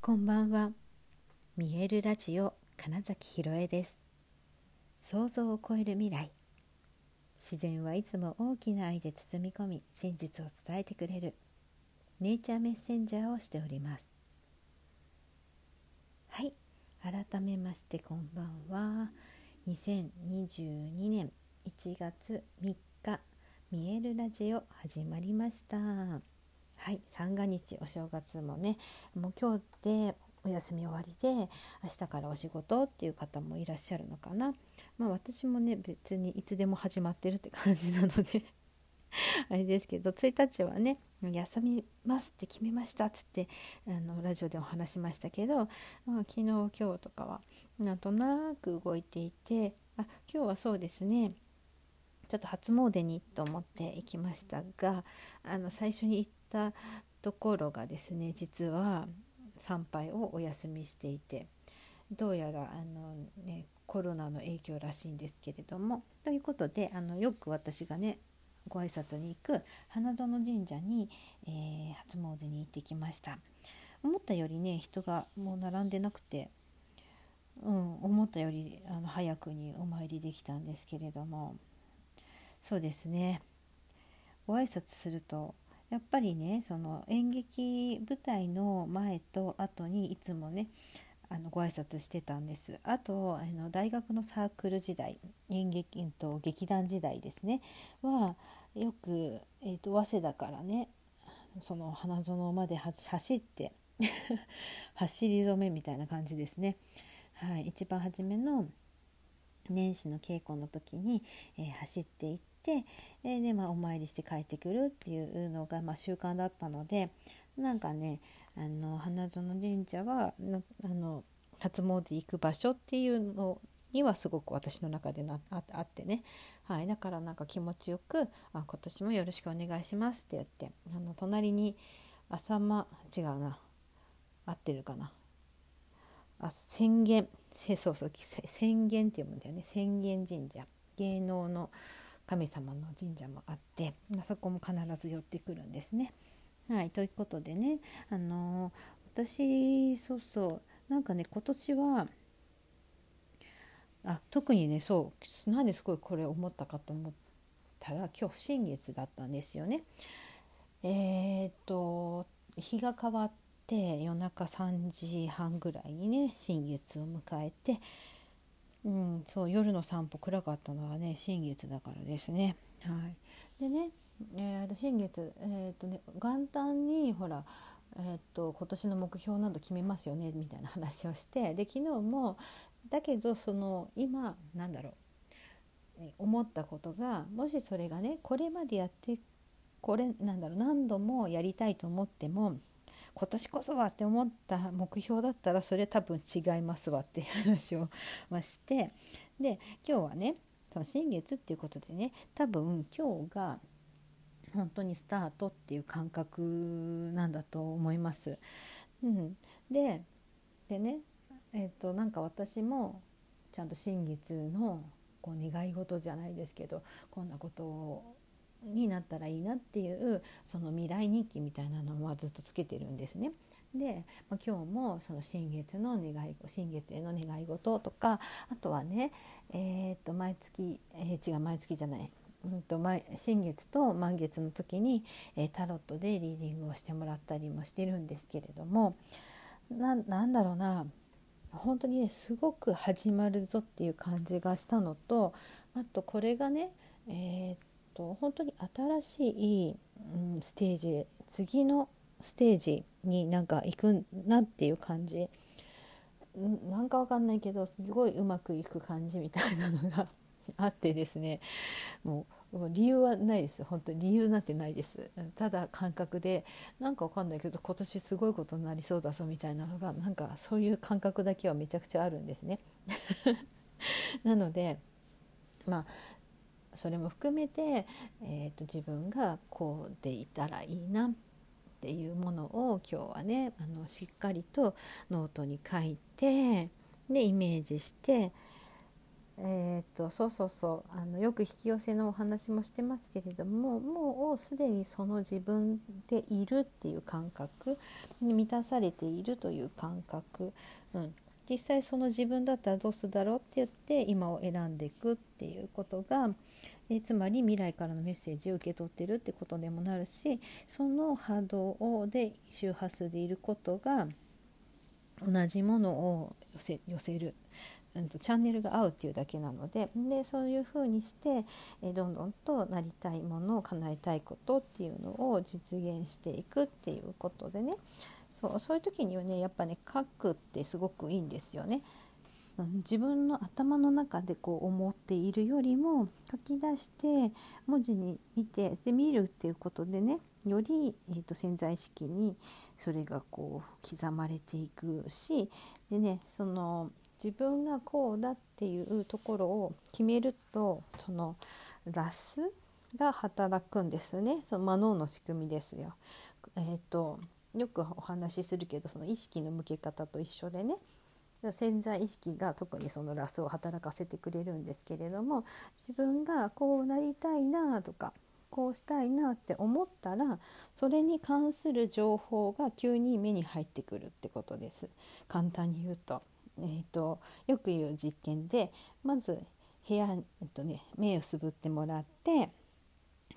こんばんは。見えるラジオ金崎ひろえです。想像を超える未来。自然はいつも大きな愛で包み込み、真実を伝えてくれるネイチャーメッセンジャーをしております。はい、改めましてこんばんは。2022年1月3日、見えるラジオ始まりました。はい、三が日お正月もねもう今日でお休み終わりで明日からお仕事っていう方もいらっしゃるのかな。まあ私もね別にいつでも始まってるって感じなので あれですけど1日はね休みますって決めましたっつってあのラジオでお話しましたけど、まあ、昨日今日とかはなんとなく動いていてあ今日はそうですねちょっと初詣にと思って行きましたがあの最初に行ったところがですね実は参拝をお休みしていてどうやらあの、ね、コロナの影響らしいんですけれどもということであのよく私がねご挨拶に行く花園神社に、えー、初詣に行ってきました。思ったよりね人がもう並んでなくてうん、思ったよりあの早くにお参りできたんですけれどもそうですね。ご挨拶するとやっぱりねその演劇舞台の前と後にいつもねあのご挨拶してたんですあとあの大学のサークル時代演劇と劇団時代ですねはよく、えーと、早稲田からねその花園まで走って 走り初めみたいな感じですね。はい、一番初めの年始の稽古の時に、えー、走っていって、えー、で、まあ、お参りして帰ってくるっていうのが、まあ、習慣だったのでなんかねあの花園神社はあの初詣行く場所っていうのにはすごく私の中でなああってね、はい、だからなんか気持ちよく「あ今年もよろしくお願いします」って言ってあの隣に浅間違うな。合ってるかな。あ宣言そうそう宣言って読むんだよね。宣言神社。芸能の神様の神社もあってまそこも必ず寄ってくるんですね。はいということでねあのー、私そうそうなんかね今年はあ特にねそうなんですごいこれ思ったかと思ったら今日新月だったんですよね。えー、っと日が変わって夜中3時半ぐらいにね新月を迎えて、うん、そう夜の散歩暗かったのはね新月だからですね。はい、でね、えー、新月、えーとね、元旦にほら、えーと、今年の目標など決めますよねみたいな話をしてで昨日もだけどその今なんだろう思ったことがもしそれがねこれまでやってこれなんだろう何度もやりたいと思っても今年こそはって思った目標だったらそれ多分違いますわっていう話をましてで今日はねその新月っていうことでね多分今日が本当にスタートっていう感覚なんだと思います。うん、ででねえー、となんか私もちゃんと新月のこう願い事じゃないですけどこんなことをになったらいいなっていうその未来日記みたいなのはずっとつけてるんですね。で、まあ、今日もその新月の願い新月への願い事とかあとはね、えー、と毎月、えー、違う毎月じゃない、うん、と新月と満月の時に、えー、タロットでリーディングをしてもらったりもしてるんですけれどもななんだろうな本当にねすごく始まるぞっていう感じがしたのとあとこれがね、えー、と本当に新しい、うん、ステージ次のステージになんか行くなっていう感じ。なんかわかんないけどすごいうまくいく感じみたいなのが あってですね。もう理由はないです。本当に理由なんてないです。ただ感覚でなんかわかんないけど今年すごいことになりそうだぞみたいなのがなんかそういう感覚だけはめちゃくちゃあるんですね。なのでまあそれも含めて、えーと、自分がこうでいたらいいなっていうものを今日はねあのしっかりとノートに書いてでイメージしてえーと、そうそうそうあのよく引き寄せのお話もしてますけれどももうすでにその自分でいるっていう感覚に満たされているという感覚、うん、実際その自分だったらどうするだろうって言って今を選んでいくっていうことがえつまり未来からのメッセージを受け取ってるってことでもなるしその波動で周波数でいることが同じものを寄せ寄せるうんと、チャンネルが合うっていうだけなのででそういうふうにして、えどんどんとなりたいものを叶えたいことっていうのを実現していくっていうことでね。そうそういう時にはねやっぱね書くってすごくいいんですよね。自分の頭の中でこう思っているよりも書き出して文字に見てで見るっていうことでねより、えーと潜在意識にそれがこう刻まれていくしでねその自分がこうだっていうところを決めるとそのラスが働くんですねその魔脳の仕組みですよ。えーと、よくお話しするけどその意識の向け方と一緒でね潜在意識が特にそのラスを働かせてくれるんですけれども自分がこうなりたいなとかこうしたいなって思ったらそれに関する情報が急に目に入ってくるってことです簡単に言うと。えーと、よく言う実験でまず部屋、えっとね、目をすぶってもらって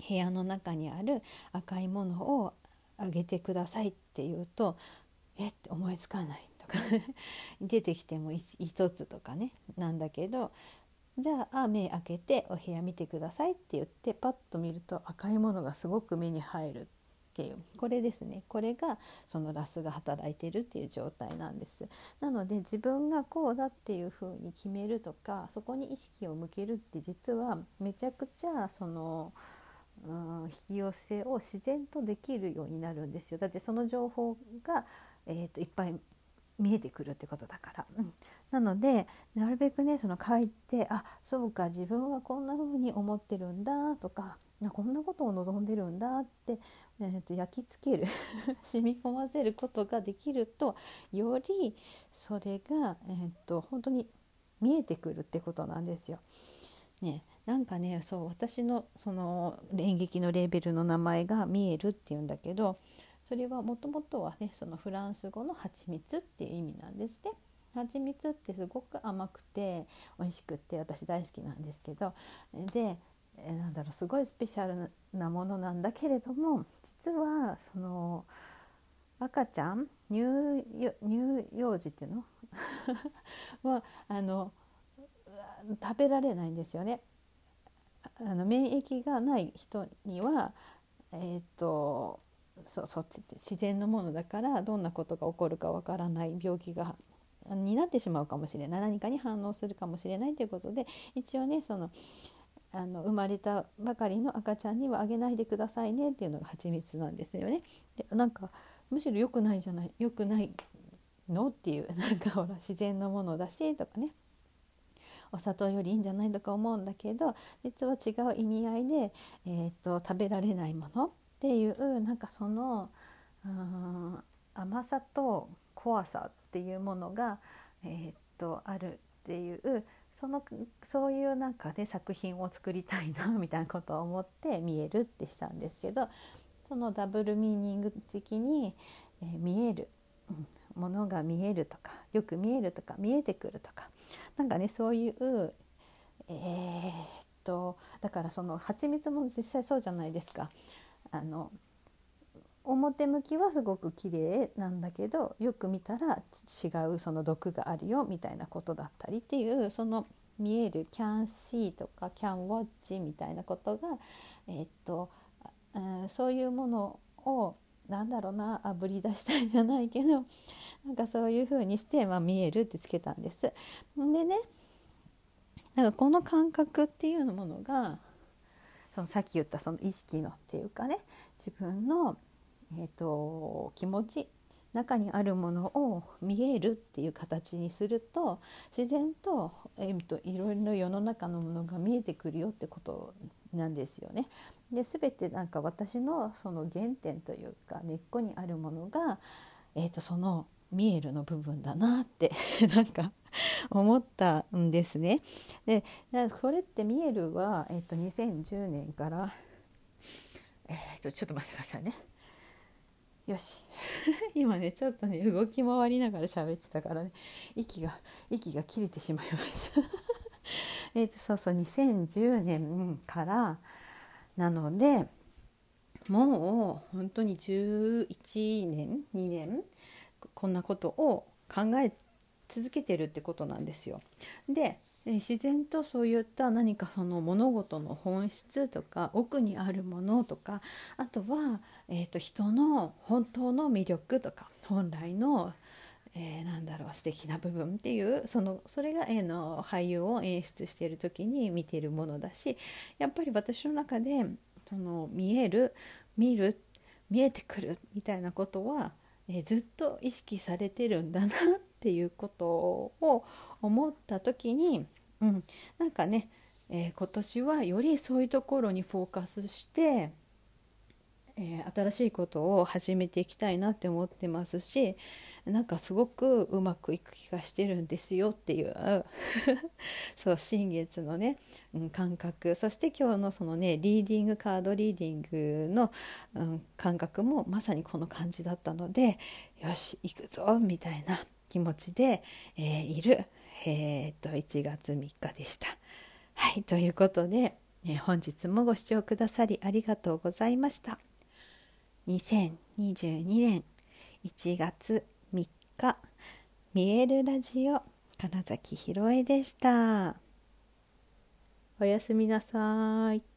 部屋の中にある赤いものをあげてくださいって言うとえって思いつかないとか 出てきても1つとかねなんだけどじゃあ目開けてお部屋見てくださいって言ってパッと見ると赤いものがすごく目に入るっていうこれですね。これがそのラスが働いてるっていう状態なんです。なので自分がこうだっていうふうに決めるとかそこに意識を向けるって実はめちゃくちゃそのうん引き寄せを自然とできるようになるんですよだってその情報が、えーと、いっぱい見えてくるってことだから。うん、なのでなるべくねその書いてあそうか自分はこんな風に思ってるんだとかこんなことを望んでるんだって、えー、と焼き付ける 染み込ませることができるとよりそれが、えー、と本当に見えてくるってことなんですよ。ね、なんかねそう私のその演劇のレーベルの名前が「見える」っていうんだけどそれはもともとはねそのフランス語の蜂蜜っていう意味なんですね。蜂蜜ってすごく甘くて美味しくて私大好きなんですけどでえなんだろうすごいスペシャルなものなんだけれども実はその赤ちゃん乳乳幼児っていうの？はあの食べられないんですよね。あの免疫がない人には、えーと、そうそう自然のものだからどんなことが起こるかわからない病気がになってしまうかもしれない何かに反応するかもしれないということで一応ねそのあの生まれたばかりの赤ちゃんにはあげないでくださいねっていうのが蜂蜜なんですよね。でなんかむしろ良くないじゃない良くないの？っていうなんかほら自然のものだしとかねお砂糖よりいいんじゃないとか思うんだけど実は違う意味合いで、えーと、食べられないものっていうなんかその甘さと怖さっていうものが、えーとあるっていうそのそういうなんかで作品を作りたいなみたいなことを思って見えるってしたんですけどそのダブルミーニング的に、えー、見える、うん、ものが見えるとかよく見えるとか見えてくるとかなんかねそういうえー、っとだからその蜂蜜も実際そうじゃないですか。あの表向きはすごく綺麗なんだけどよく見たら違うその毒があるよみたいなことだったりっていうその見える can see とか can watch みたいなことが、え、っとそういうものをなんだろうなあぶり出したいじゃないけど なんかそういう風にして、まあ、見えるってつけたんです。でねなんかこの感覚っていうものがそのさっき言ったその意識のっていうかね自分のえーと、気持ち中にあるものを見えるっていう形にすると自然と,、えーと、いろいろ世の中のものが見えてくるよってことなんですよね。で全てなんか私のその原点というか根っこにあるものが、えーと、その見えるの部分だなって なんか思ったんですね。でこれってミエルは、えっと、2010年から、えっと、ちょっと待ってくださいね。よし 今ねちょっとね動き回りながら喋ってたからね息が息が切れてしまいました えとそうそう2010年からなのでもう本当に11年2年こんなことを考え続けてるってことなんですよ。で自然とそういった何かその物事の本質とか奥にあるものとかあとは、えーと、人の本当の魅力とか本来の、えー、なんだろう素敵な部分っていうそのそれが、えー、の俳優を演出している時に見ているものだしやっぱり私の中でその見える見る見えてくるみたいなことは、えー、ずっと意識されてるんだなっていうことを思った時に、うん、なんかね、えー、今年はよりそういうところにフォーカスして、えー、新しいことを始めていきたいなって思ってますし、なんかすごくうまくいく気がしてるんですよっていう そう新月のね、うん、感覚そして今日のそのねリーディングカードリーディングの、うん、感覚もまさにこの感じだったのでよし行くぞみたいな気持ちで、えー、いる、えー、っと1月3日でした。はいということで、えー、本日もご視聴くださりありがとうございました。2022年1月3日見えるラジオ金崎ひろえでした。おやすみなさい。